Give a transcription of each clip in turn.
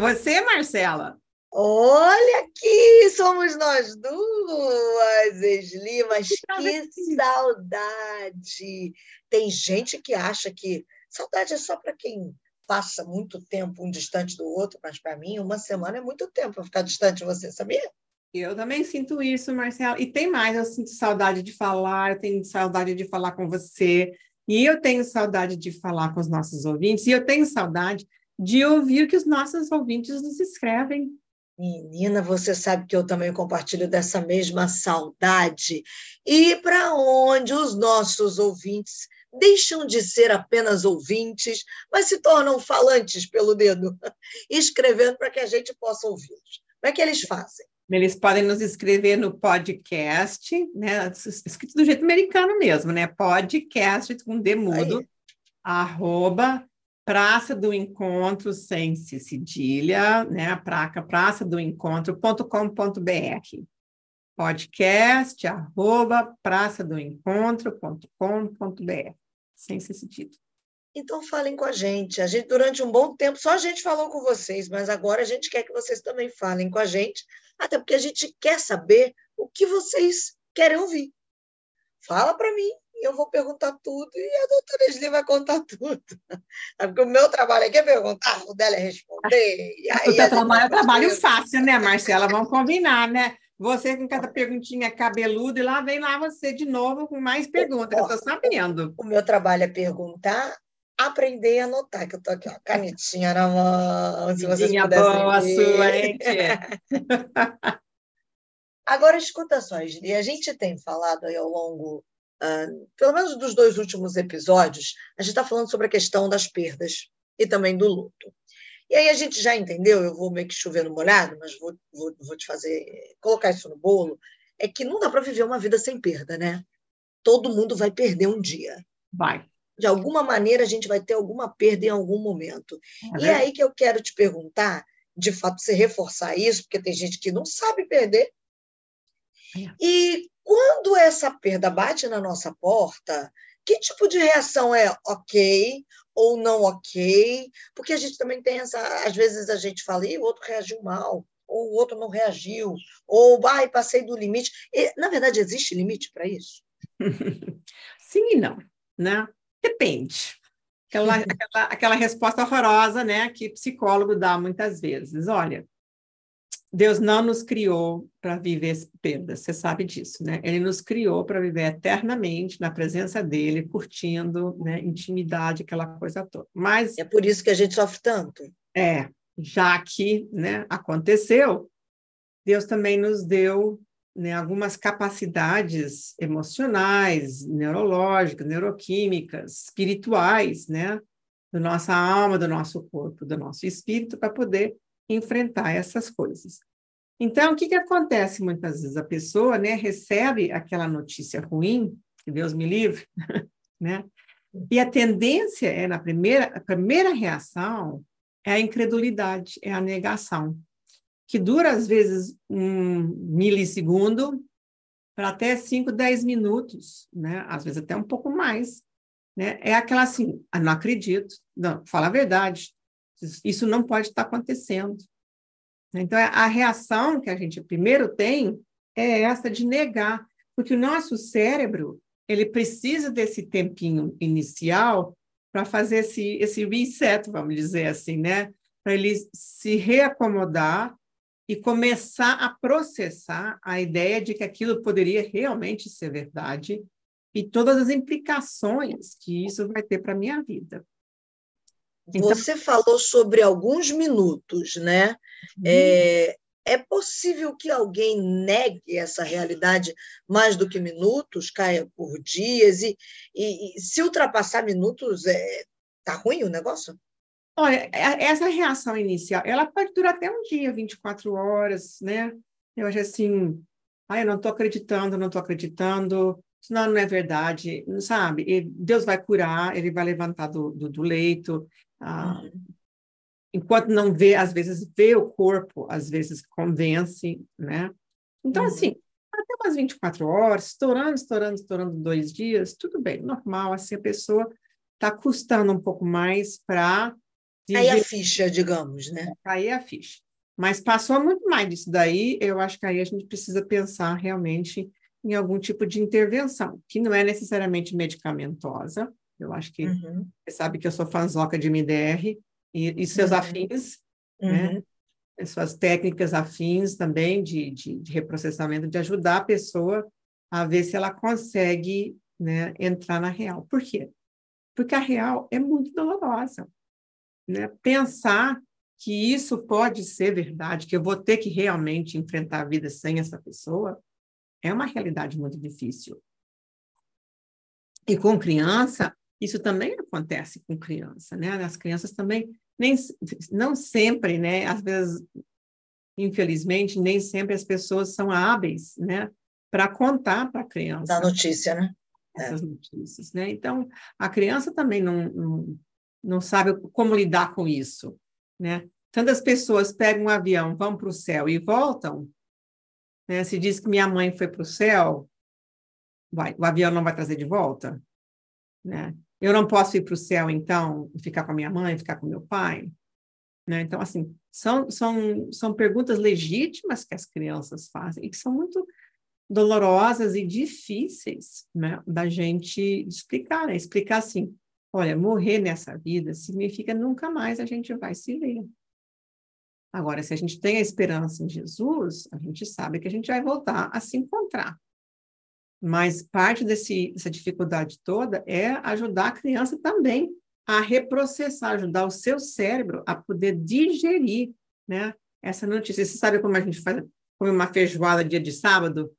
você, Marcela? Olha aqui, somos nós duas, Esli, mas que saudade! Tem gente que acha que saudade é só para quem passa muito tempo um distante do outro, mas para mim uma semana é muito tempo para ficar distante de você, sabia? Eu também sinto isso, Marcela. E tem mais, eu sinto saudade de falar, eu tenho saudade de falar com você, e eu tenho saudade de falar com os nossos ouvintes, e eu tenho saudade de ouvir o que os nossos ouvintes nos escrevem. Menina, você sabe que eu também compartilho dessa mesma saudade. E para onde os nossos ouvintes deixam de ser apenas ouvintes, mas se tornam falantes pelo dedo, escrevendo para que a gente possa ouvi-los. Como é que eles fazem? Eles podem nos escrever no podcast, né? Escrito do jeito americano mesmo, né? Podcast com demudo, arroba Praça do Encontro sem cedilha, né? A placa praça do encontro.com.br. Podcast arroba praça do encontro.com.br. Sem cedilha. Então falem com a gente. A gente durante um bom tempo só a gente falou com vocês, mas agora a gente quer que vocês também falem com a gente, até porque a gente quer saber o que vocês querem ouvir. Fala para mim, eu vou perguntar tudo e a doutora Esli vai contar tudo. Porque o meu trabalho aqui é perguntar, o dela é responder. o teu trabalho é trabalho fácil, né, Marcela? Vamos combinar, né? Você com cada perguntinha cabeluda e lá vem lá você de novo com mais perguntas, eu estou sabendo. O meu trabalho é perguntar, aprender e anotar, que eu estou aqui, ó, canetinha na mão, se vocês boa sua, hein, Agora, escuta só, e a gente tem falado aí ao longo uh, pelo menos dos dois últimos episódios, a gente está falando sobre a questão das perdas e também do luto. E aí a gente já entendeu, eu vou meio que chover no molhado, mas vou, vou, vou te fazer, colocar isso no bolo, é que não dá para viver uma vida sem perda, né? Todo mundo vai perder um dia. Vai. De alguma maneira a gente vai ter alguma perda em algum momento. É e é aí que eu quero te perguntar, de fato, você reforçar isso, porque tem gente que não sabe perder. E quando essa perda bate na nossa porta, que tipo de reação é ok ou não ok? Porque a gente também tem essa. Às vezes a gente fala, e o outro reagiu mal, ou o outro não reagiu, ou ai, passei do limite. E, na verdade, existe limite para isso? Sim e não, né? Depende. Aquela, aquela, aquela resposta horrorosa, né, que psicólogo dá muitas vezes. Olha, Deus não nos criou para viver perdas, você sabe disso, né? Ele nos criou para viver eternamente na presença dele, curtindo, né, intimidade, aquela coisa toda. Mas é por isso que a gente sofre tanto. É, já que, né, aconteceu, Deus também nos deu né, algumas capacidades emocionais, neurológicas, neuroquímicas, espirituais, né, da nossa alma, do nosso corpo, do nosso espírito, para poder enfrentar essas coisas. Então, o que, que acontece muitas vezes? A pessoa né, recebe aquela notícia ruim, que Deus me livre, né? E a tendência é, na primeira, a primeira reação é a incredulidade, é a negação, que dura às vezes um milissegundo para até 5, 10 minutos, né? Às vezes até um pouco mais, né? É aquela assim, ah, não acredito, não, fala a verdade, isso não pode estar acontecendo. Então, a reação que a gente primeiro tem é essa de negar, porque o nosso cérebro ele precisa desse tempinho inicial para fazer esse, esse reset, vamos dizer assim, né? Para ele se reacomodar e começar a processar a ideia de que aquilo poderia realmente ser verdade e todas as implicações que isso vai ter para a minha vida. Então... Você falou sobre alguns minutos, né? Uhum. É, é possível que alguém negue essa realidade mais do que minutos, caia por dias, e, e, e se ultrapassar minutos, é, tá ruim o negócio? Olha, é, essa reação inicial, ela pode durar até um dia, 24 horas, né? Eu acho assim, ah, eu não estou acreditando, não estou acreditando, isso não, não é verdade, sabe? E Deus vai curar, ele vai levantar do, do, do leito, ah, enquanto não vê, às vezes vê o corpo, às vezes convence, né? Então, uhum. assim, até umas 24 horas, estourando, estourando, estourando dois dias, tudo bem, normal, assim, a pessoa está custando um pouco mais para Cair a ficha, digamos, né? Cair a ficha. Mas passou muito mais disso daí, eu acho que aí a gente precisa pensar realmente em algum tipo de intervenção, que não é necessariamente medicamentosa. Eu acho que uhum. você sabe que eu sou fanzoca de MDR e, e seus uhum. afins, né? uhum. né? Suas técnicas afins também de, de, de reprocessamento, de ajudar a pessoa a ver se ela consegue né, entrar na real. Por quê? Porque a real é muito dolorosa. Né? Pensar que isso pode ser verdade, que eu vou ter que realmente enfrentar a vida sem essa pessoa, é uma realidade muito difícil. E com criança, isso também acontece com criança, né? As crianças também, nem, não sempre, né? Às vezes, infelizmente, nem sempre as pessoas são hábeis, né? Para contar para a criança. Da notícia, né? É. Essas é. notícias, né? Então, a criança também não, não, não sabe como lidar com isso, né? Tantas pessoas pegam um avião, vão para o céu e voltam, né? Se diz que minha mãe foi para o céu, vai, o avião não vai trazer de volta, né? Eu não posso ir para o céu, então, ficar com a minha mãe, ficar com meu pai, né? Então, assim, são, são, são perguntas legítimas que as crianças fazem e que são muito dolorosas e difíceis né, da gente explicar, né? Explicar assim, olha, morrer nessa vida significa nunca mais a gente vai se ver. Agora, se a gente tem a esperança em Jesus, a gente sabe que a gente vai voltar a se encontrar. Mas parte desse, dessa dificuldade toda é ajudar a criança também a reprocessar, ajudar o seu cérebro a poder digerir né, essa notícia. Você sabe como a gente faz, come uma feijoada dia de sábado?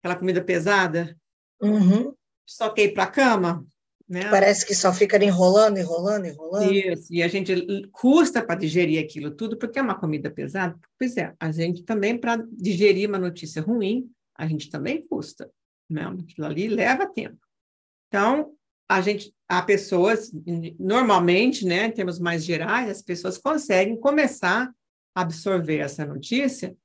Aquela comida pesada? Uhum. Só que ir para a cama? Né? Parece que só fica enrolando, enrolando, enrolando. Isso, e a gente custa para digerir aquilo tudo, porque é uma comida pesada. Pois é, a gente também, para digerir uma notícia ruim, a gente também custa. Né? Aquilo ali leva tempo. Então, a gente, há pessoas, normalmente, né, em termos mais gerais, as pessoas conseguem começar a absorver essa notícia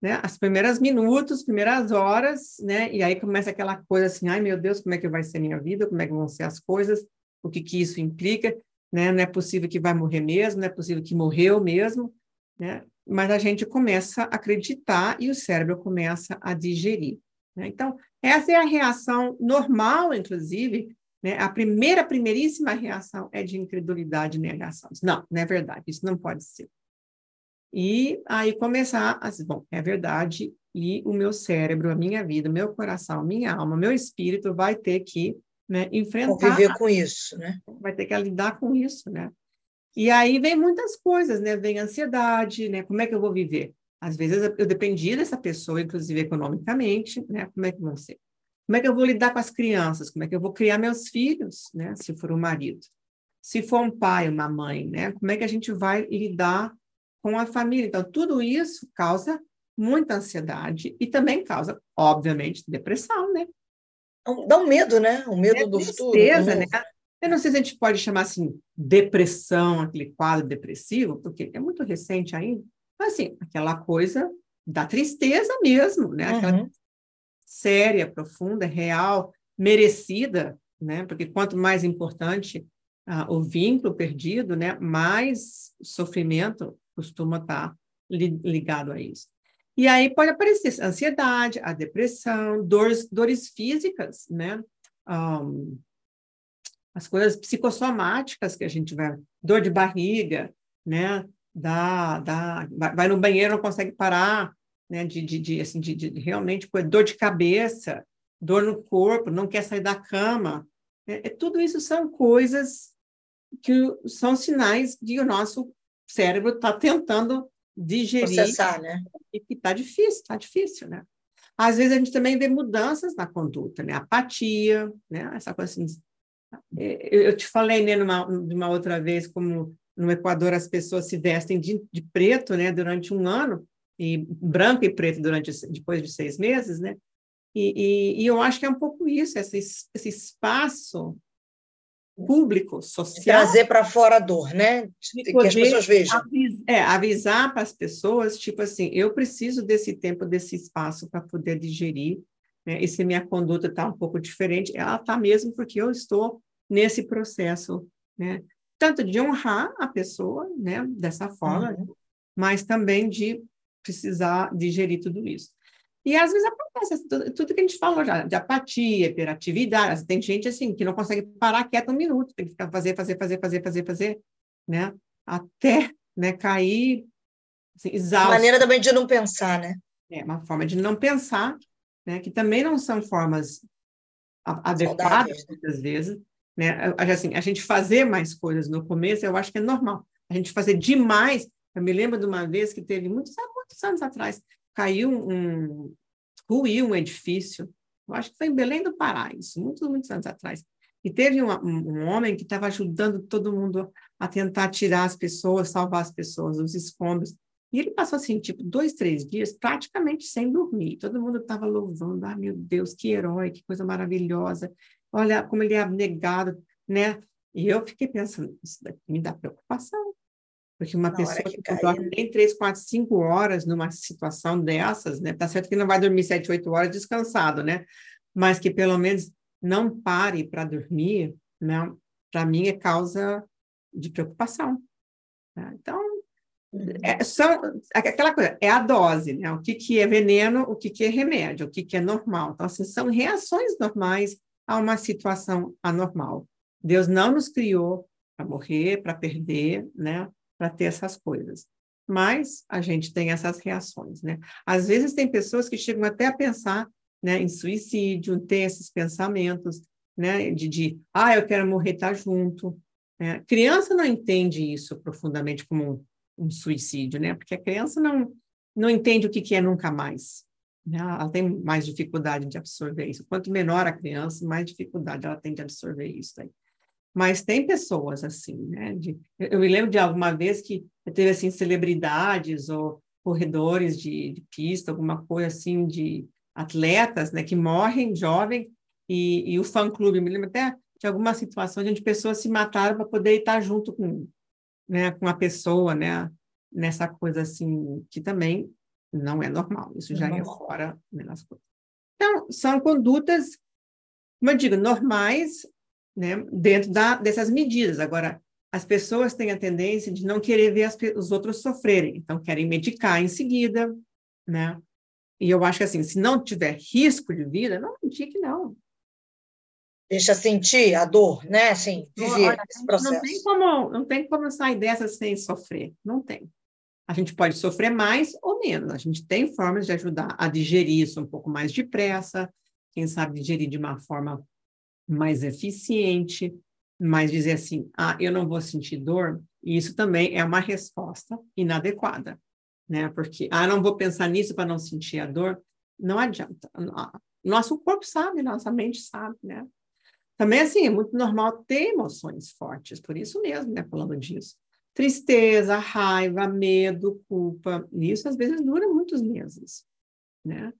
né, as primeiras minutos, primeiras horas, né, e aí começa aquela coisa assim, ai meu Deus, como é que vai ser minha vida, como é que vão ser as coisas, o que que isso implica, né, não é possível que vai morrer mesmo, não é possível que morreu mesmo, né, mas a gente começa a acreditar e o cérebro começa a digerir. Né? Então, essa é a reação normal, inclusive, né, a primeira, primeiríssima reação é de incredulidade e negação. Não, não é verdade, isso não pode ser. E aí começar a dizer, bom, é verdade, e o meu cérebro, a minha vida, meu coração, minha alma, meu espírito vai ter que né, enfrentar. Conviver com isso, né? Vai ter que lidar com isso, né? E aí vem muitas coisas, né? Vem ansiedade, né? Como é que eu vou viver? Às vezes eu dependi dessa pessoa, inclusive economicamente, né? Como é que vão ser? Como é que eu vou lidar com as crianças? Como é que eu vou criar meus filhos, né? Se for um marido. Se for um pai, uma mãe, né? Como é que a gente vai lidar com a família. Então, tudo isso causa muita ansiedade e também causa, obviamente, depressão, né? Dá um medo, né? Um medo é do tristeza, futuro. né? Eu não sei se a gente pode chamar assim depressão, aquele quadro depressivo, porque é muito recente ainda, mas assim, aquela coisa da tristeza mesmo, né? Aquela uhum. séria, profunda, real, merecida, né? Porque quanto mais importante ah, o vínculo perdido, né? Mais sofrimento costuma estar ligado a isso. E aí pode aparecer a ansiedade, a depressão, dores, dores físicas, né? Um, as coisas psicossomáticas que a gente vai, dor de barriga, né? Da, da, vai no banheiro, não consegue parar, né? De, de, de assim, de, de, realmente dor de cabeça, dor no corpo, não quer sair da cama. É, é, tudo isso são coisas que são sinais de o nosso cérebro está tentando digerir. Processar, né? E que está difícil, está difícil, né? Às vezes a gente também vê mudanças na conduta, né? Apatia, né? Essa coisa assim. É, eu te falei, né, numa, numa outra vez, como no Equador as pessoas se vestem de, de preto, né, durante um ano, e branco e preto durante depois de seis meses, né? E, e, e eu acho que é um pouco isso, esse, esse espaço público, social. Trazer para fora a dor, né? Que as pessoas vejam. Avis, é, avisar para as pessoas, tipo assim, eu preciso desse tempo, desse espaço para poder digerir, né? E se minha conduta está um pouco diferente, ela está mesmo porque eu estou nesse processo, né? Tanto de honrar a pessoa, né, dessa forma, uhum. mas também de precisar digerir tudo isso. E às vezes acontece tudo, tudo que a gente falou já, de apatia, hiperatividade. Tem gente assim que não consegue parar quieto um minuto, tem que ficar fazer, fazer, fazer, fazer, fazer, fazer, né? Até né, cair assim, exausto. Maneira também de não pensar, né? É, uma forma de não pensar, né? Que também não são formas adequadas, muitas vezes. Né? Assim, a gente fazer mais coisas no começo, eu acho que é normal. A gente fazer demais. Eu me lembro de uma vez que teve muitos, muitos anos atrás, caiu um, ruiu um edifício, eu acho que foi em Belém do Pará, isso, muitos, muitos anos atrás. E teve um, um homem que estava ajudando todo mundo a tentar tirar as pessoas, salvar as pessoas, os escombros. E ele passou assim, tipo, dois, três dias praticamente sem dormir. Todo mundo estava louvando, ah, meu Deus, que herói, que coisa maravilhosa. Olha como ele é abnegado, né? E eu fiquei pensando, isso daqui me dá preocupação. Porque uma Na pessoa que, que dorme nem três, quatro, cinco horas numa situação dessas, né? Tá certo que não vai dormir sete, oito horas descansado, né? Mas que pelo menos não pare para dormir, né? Para mim é causa de preocupação. Né? Então, é, são, aquela coisa, é a dose, né? O que, que é veneno, o que, que é remédio, o que, que é normal. Então, assim, são reações normais a uma situação anormal. Deus não nos criou para morrer, para perder, né? para ter essas coisas. Mas a gente tem essas reações, né? Às vezes tem pessoas que chegam até a pensar né, em suicídio, tem esses pensamentos, né, de, de ah, eu quero morrer, tá junto. É, criança não entende isso profundamente como um, um, suicídio, né? Porque a criança não, não entende o que, que é nunca mais. Né? Ela tem mais dificuldade de absorver isso. Quanto menor a criança, mais dificuldade ela tem de absorver isso. Aí. Mas tem pessoas assim, né? De, eu me lembro de alguma vez que teve assim celebridades ou corredores de, de pista, alguma coisa assim de atletas, né? Que morrem jovem e, e o fã clube me lembro até de alguma situação onde pessoas se mataram para poder estar junto com, né? Com a pessoa, né? Nessa coisa assim que também não é normal. Isso já é fora né, das coisas. Então são condutas como eu digo, normais, né, dentro da, dessas medidas. Agora, as pessoas têm a tendência de não querer ver as, os outros sofrerem, então querem medicar em seguida, né? E eu acho que assim, se não tiver risco de vida, não medique não. Deixa sentir a dor, né? Assim, viver Olha, esse processo. Não tem, como, não tem como sair dessa sem sofrer, não tem. A gente pode sofrer mais ou menos. A gente tem formas de ajudar a digerir isso um pouco mais depressa, quem sabe digerir de uma forma mais eficiente, mas dizer assim, ah, eu não vou sentir dor, isso também é uma resposta inadequada, né? Porque, ah, não vou pensar nisso para não sentir a dor, não adianta. Nosso corpo sabe, nossa mente sabe, né? Também, assim, é muito normal ter emoções fortes, por isso mesmo, né, falando disso. Tristeza, raiva, medo, culpa, isso às vezes dura muitos meses, né?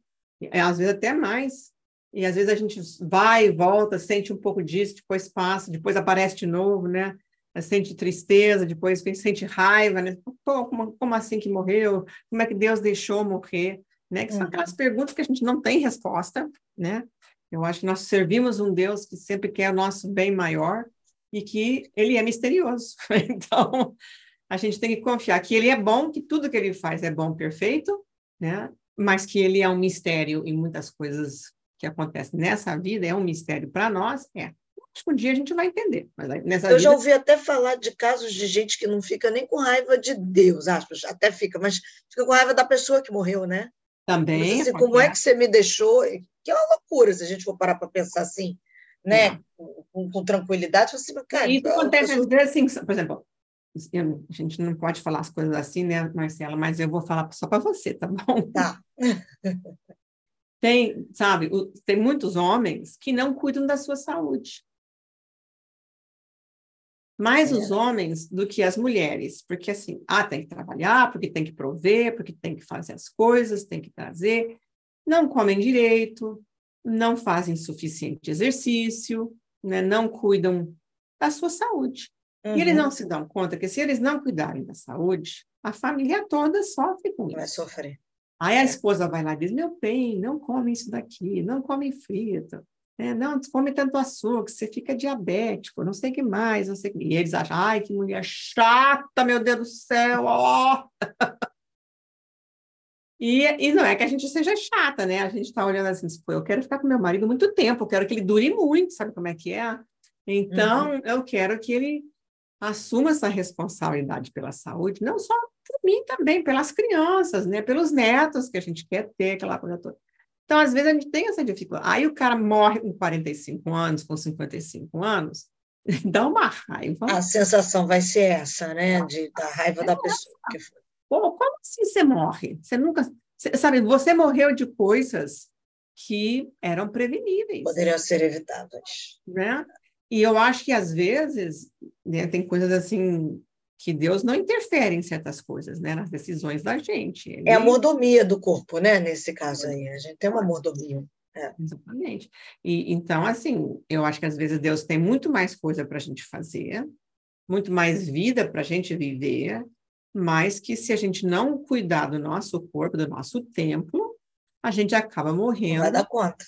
Às vezes até mais, e às vezes a gente vai e volta, sente um pouco disso, depois passa, depois aparece de novo, né? Sente tristeza, depois sente raiva, né? Pô, como, como assim que morreu? Como é que Deus deixou morrer? Né? Que são uhum. aquelas perguntas que a gente não tem resposta, né? Eu acho que nós servimos um Deus que sempre quer o nosso bem maior e que ele é misterioso. Então, a gente tem que confiar que ele é bom, que tudo que ele faz é bom, perfeito, né? Mas que ele é um mistério em muitas coisas que acontece nessa vida é um mistério para nós, é. Acho que um dia a gente vai entender. Mas nessa Eu vida... já ouvi até falar de casos de gente que não fica nem com raiva de Deus, aspas, até fica, mas fica com raiva da pessoa que morreu, né? Também. Assim, como é que você me deixou? Que é uma loucura se a gente for parar para pensar assim, né? Com, com, tranquilidade. Assim, cara, Isso acontece pessoa... às vezes assim, por exemplo, eu, a gente não pode falar as coisas assim, né, Marcela? Mas eu vou falar só para você, tá bom? Tá. Tem, sabe, tem muitos homens que não cuidam da sua saúde. Mais é. os homens do que as mulheres, porque assim, ah, tem que trabalhar, porque tem que prover, porque tem que fazer as coisas, tem que trazer, não comem direito, não fazem suficiente exercício, né, não cuidam da sua saúde. Uhum. E eles não uhum. se dão conta que se eles não cuidarem da saúde, a família toda sofre com isso. Vai sofrer. Aí a esposa vai lá e diz: Meu bem, não come isso daqui, não come frito. É, não, come tanto açúcar, você fica diabético, não sei o que mais, não sei o que. E eles acham, ai, que mulher chata, meu Deus do céu, ó! E, e não é que a gente seja chata, né? A gente está olhando assim, pô, eu quero ficar com meu marido muito tempo, eu quero que ele dure muito, sabe como é que é? Então, uhum. eu quero que ele assuma essa responsabilidade pela saúde, não só por mim também, pelas crianças, né? Pelos netos que a gente quer ter, aquela coisa toda. Então, às vezes, a gente tem essa dificuldade. Aí o cara morre com 45 anos, com 55 anos, dá uma raiva. A sensação vai ser essa, né? De, da raiva da pessoa que foi. Pô, como assim você morre? Você nunca. Você, sabe, você morreu de coisas que eram preveníveis. Poderiam ser evitadas. Né? E eu acho que, às vezes, né, tem coisas assim que Deus não interfere em certas coisas, né, nas decisões da gente. Ele... É a mordomia do corpo, né, nesse caso aí. A gente tem uma mordomia. É. Exatamente. E, então, assim, eu acho que às vezes Deus tem muito mais coisa para a gente fazer, muito mais vida para a gente viver, mas que se a gente não cuidar do nosso corpo, do nosso templo, a gente acaba morrendo. Não vai dar conta.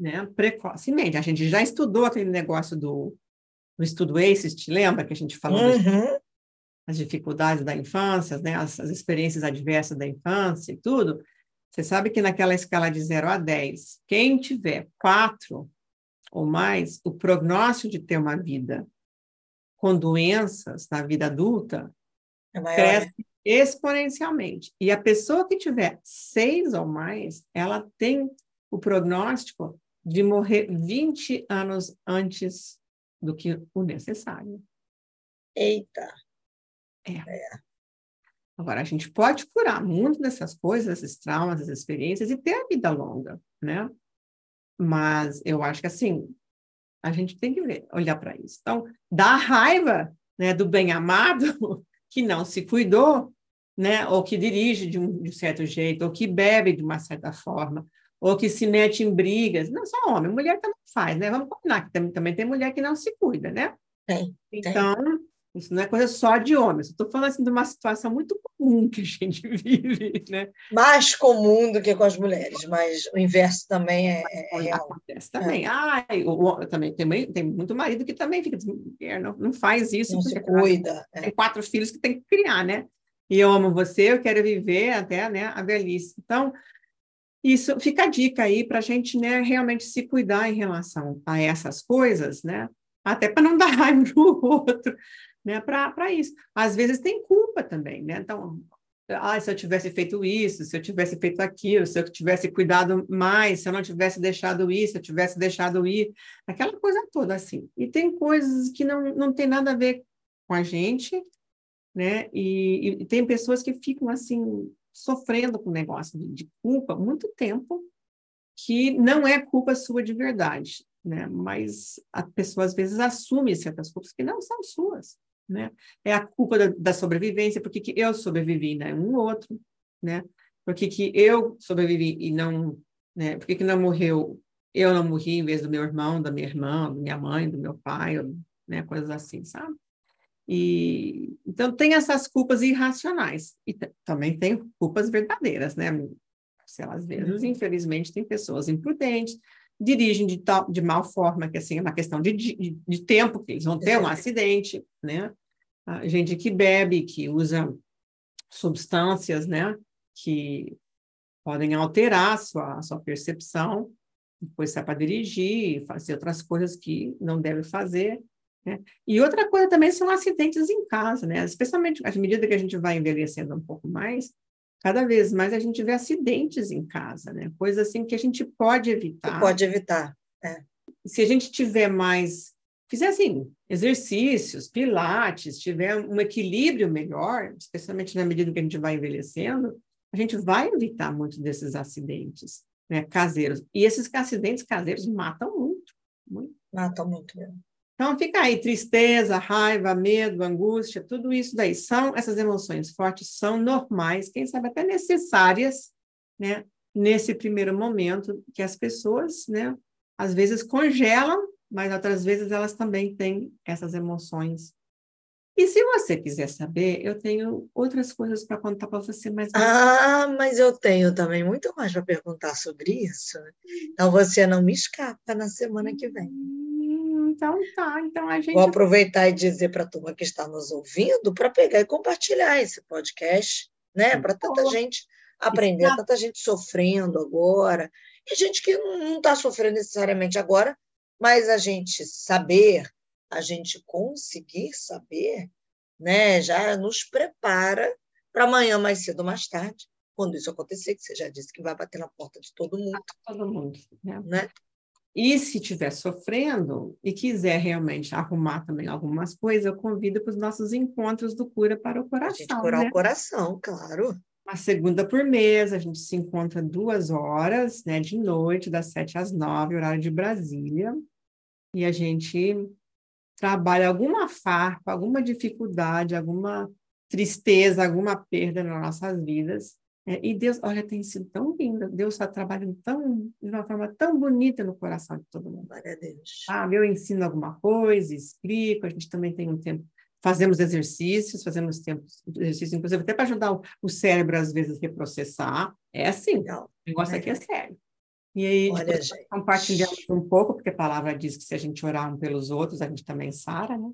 Né, precocemente. A gente já estudou aquele negócio do, do estudo ACES, te lembra que a gente falou uhum. das dificuldades da infância, né, as, as experiências adversas da infância e tudo? Você sabe que naquela escala de 0 a 10, quem tiver 4 ou mais, o prognóstico de ter uma vida com doenças na vida adulta é cresce exponencialmente. E a pessoa que tiver seis ou mais, ela tem o prognóstico de morrer 20 anos antes do que o necessário. Eita! É. é. Agora, a gente pode curar muito dessas coisas, esses traumas, essas experiências e ter a vida longa, né? Mas eu acho que, assim, a gente tem que ver, olhar para isso. Então, dá raiva né, do bem-amado que não se cuidou, né? ou que dirige de um, de um certo jeito, ou que bebe de uma certa forma, ou que se mete em brigas. Não só homem, mulher também faz, né? Vamos combinar que também, também tem mulher que não se cuida, né? Tem. Então, tem. Isso não é coisa só de homens. Estou falando assim de uma situação muito comum que a gente vive, né? Mais comum do que com as mulheres, mas o inverso também é, é real. Acontece também. É. Ai, eu, também tem, tem muito marido que também fica não, não faz isso. Não se cuida. É. Tem quatro filhos que tem que criar, né? E eu amo você, eu quero viver até né, a velhice. Então, isso fica a dica aí para a gente né, realmente se cuidar em relação a essas coisas, né? Até para não dar raiva no outro né, para isso. Às vezes tem culpa também, né? Então, ah, se eu tivesse feito isso, se eu tivesse feito aquilo, se eu tivesse cuidado mais, se eu não tivesse deixado isso, se eu tivesse deixado ir, aquela coisa toda assim. E tem coisas que não, não tem nada a ver com a gente, né? E, e tem pessoas que ficam assim sofrendo com o negócio de, de culpa muito tempo, que não é culpa sua de verdade, né? Mas a pessoa às vezes assume certas culpas que não são suas né? É a culpa da, da sobrevivência, porque que eu sobrevivi, né? Um outro, né? Porque que eu sobrevivi e não, né? Porque que não morreu, eu não morri em vez do meu irmão, da minha irmã, da minha mãe, do meu pai, né? Coisas assim, sabe? E então tem essas culpas irracionais e também tem culpas verdadeiras, né? Sei lá, às vezes, uhum. infelizmente, tem pessoas imprudentes, dirigem de, tal, de mal forma, que assim, é uma questão de, de, de tempo, que eles vão ter um acidente, né? A gente que bebe, que usa substâncias, né? Que podem alterar a sua, a sua percepção, depois sai para dirigir, fazer outras coisas que não deve fazer. Né? E outra coisa também são acidentes em casa, né? Especialmente à medida que a gente vai envelhecendo um pouco mais, cada vez mais a gente vê acidentes em casa, né? Coisas assim que a gente pode evitar. Pode evitar. É. Se a gente tiver mais, fizer assim, exercícios, pilates, tiver um equilíbrio melhor, especialmente na medida que a gente vai envelhecendo, a gente vai evitar muitos desses acidentes né, caseiros. E esses acidentes caseiros matam muito, muito. Matam muito mesmo. Então, fica aí, tristeza, raiva, medo, angústia, tudo isso daí são, essas emoções fortes são normais, quem sabe até necessárias, né, nesse primeiro momento que as pessoas, né, às vezes congelam, mas outras vezes elas também têm essas emoções E se você quiser saber, eu tenho outras coisas para contar para você, mas. Ah, mas eu tenho também muito mais para perguntar sobre isso. Então você não me escapa na semana que vem. Hum, então tá, então a gente. Vou aproveitar e dizer para a turma que está nos ouvindo para pegar e compartilhar esse podcast, né? Para tanta gente aprender, Exato. tanta gente sofrendo agora, e gente que não está sofrendo necessariamente agora, mas a gente saber a gente conseguir saber, né, já nos prepara para amanhã mais cedo ou mais tarde, quando isso acontecer, que você já disse que vai bater na porta de todo mundo. Todo mundo, né? né? E se estiver sofrendo e quiser realmente arrumar também algumas coisas, eu convido para os nossos encontros do Cura para o Coração. A gente curar né? o coração, claro. Uma segunda por mês, a gente se encontra duas horas, né, de noite, das sete às nove, horário de Brasília. E a gente trabalha alguma farpa, alguma dificuldade, alguma tristeza, alguma perda nas nossas vidas. É, e Deus, olha, tem sido tão lindo. Deus está trabalhando tão, de uma forma tão bonita no coração de todo mundo. Glória a Deus. Ah, eu ensino alguma coisa, explico, a gente também tem um tempo, fazemos exercícios, fazemos tempos, exercícios, inclusive até para ajudar o, o, cérebro, às vezes, a reprocessar. É assim, Legal. o negócio é. aqui é sério. E aí, Olha, compartilhamos um pouco, porque a palavra diz que se a gente orar um pelos outros, a gente também sara, né?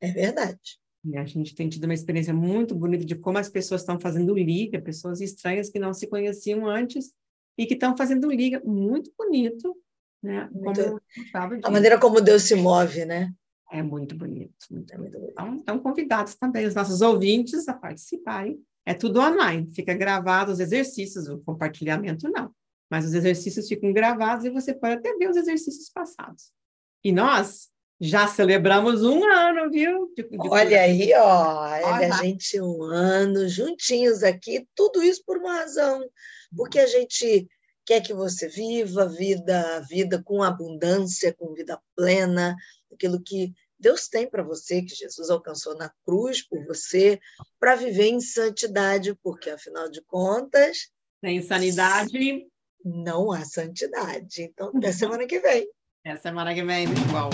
É verdade. E a gente tem tido uma experiência muito bonita de como as pessoas estão fazendo liga, pessoas estranhas que não se conheciam antes e que estão fazendo liga muito bonito, né? Muito... a maneira como Deus se move, né? É muito bonito. Muito é muito bonito. Então, estão convidados também os nossos ouvintes a participarem. É tudo online, fica gravado os exercícios, o compartilhamento não mas os exercícios ficam gravados e você pode até ver os exercícios passados. E nós já celebramos um ano, viu? De, de olha aí, ó, olha, a gente um ano juntinhos aqui, tudo isso por uma razão, porque a gente quer que você viva a vida, a vida com abundância, com vida plena, aquilo que Deus tem para você, que Jesus alcançou na cruz por você, para viver em santidade, porque afinal de contas, sem sanidade não há santidade. Então, até semana que vem. Até semana que vem, pessoal.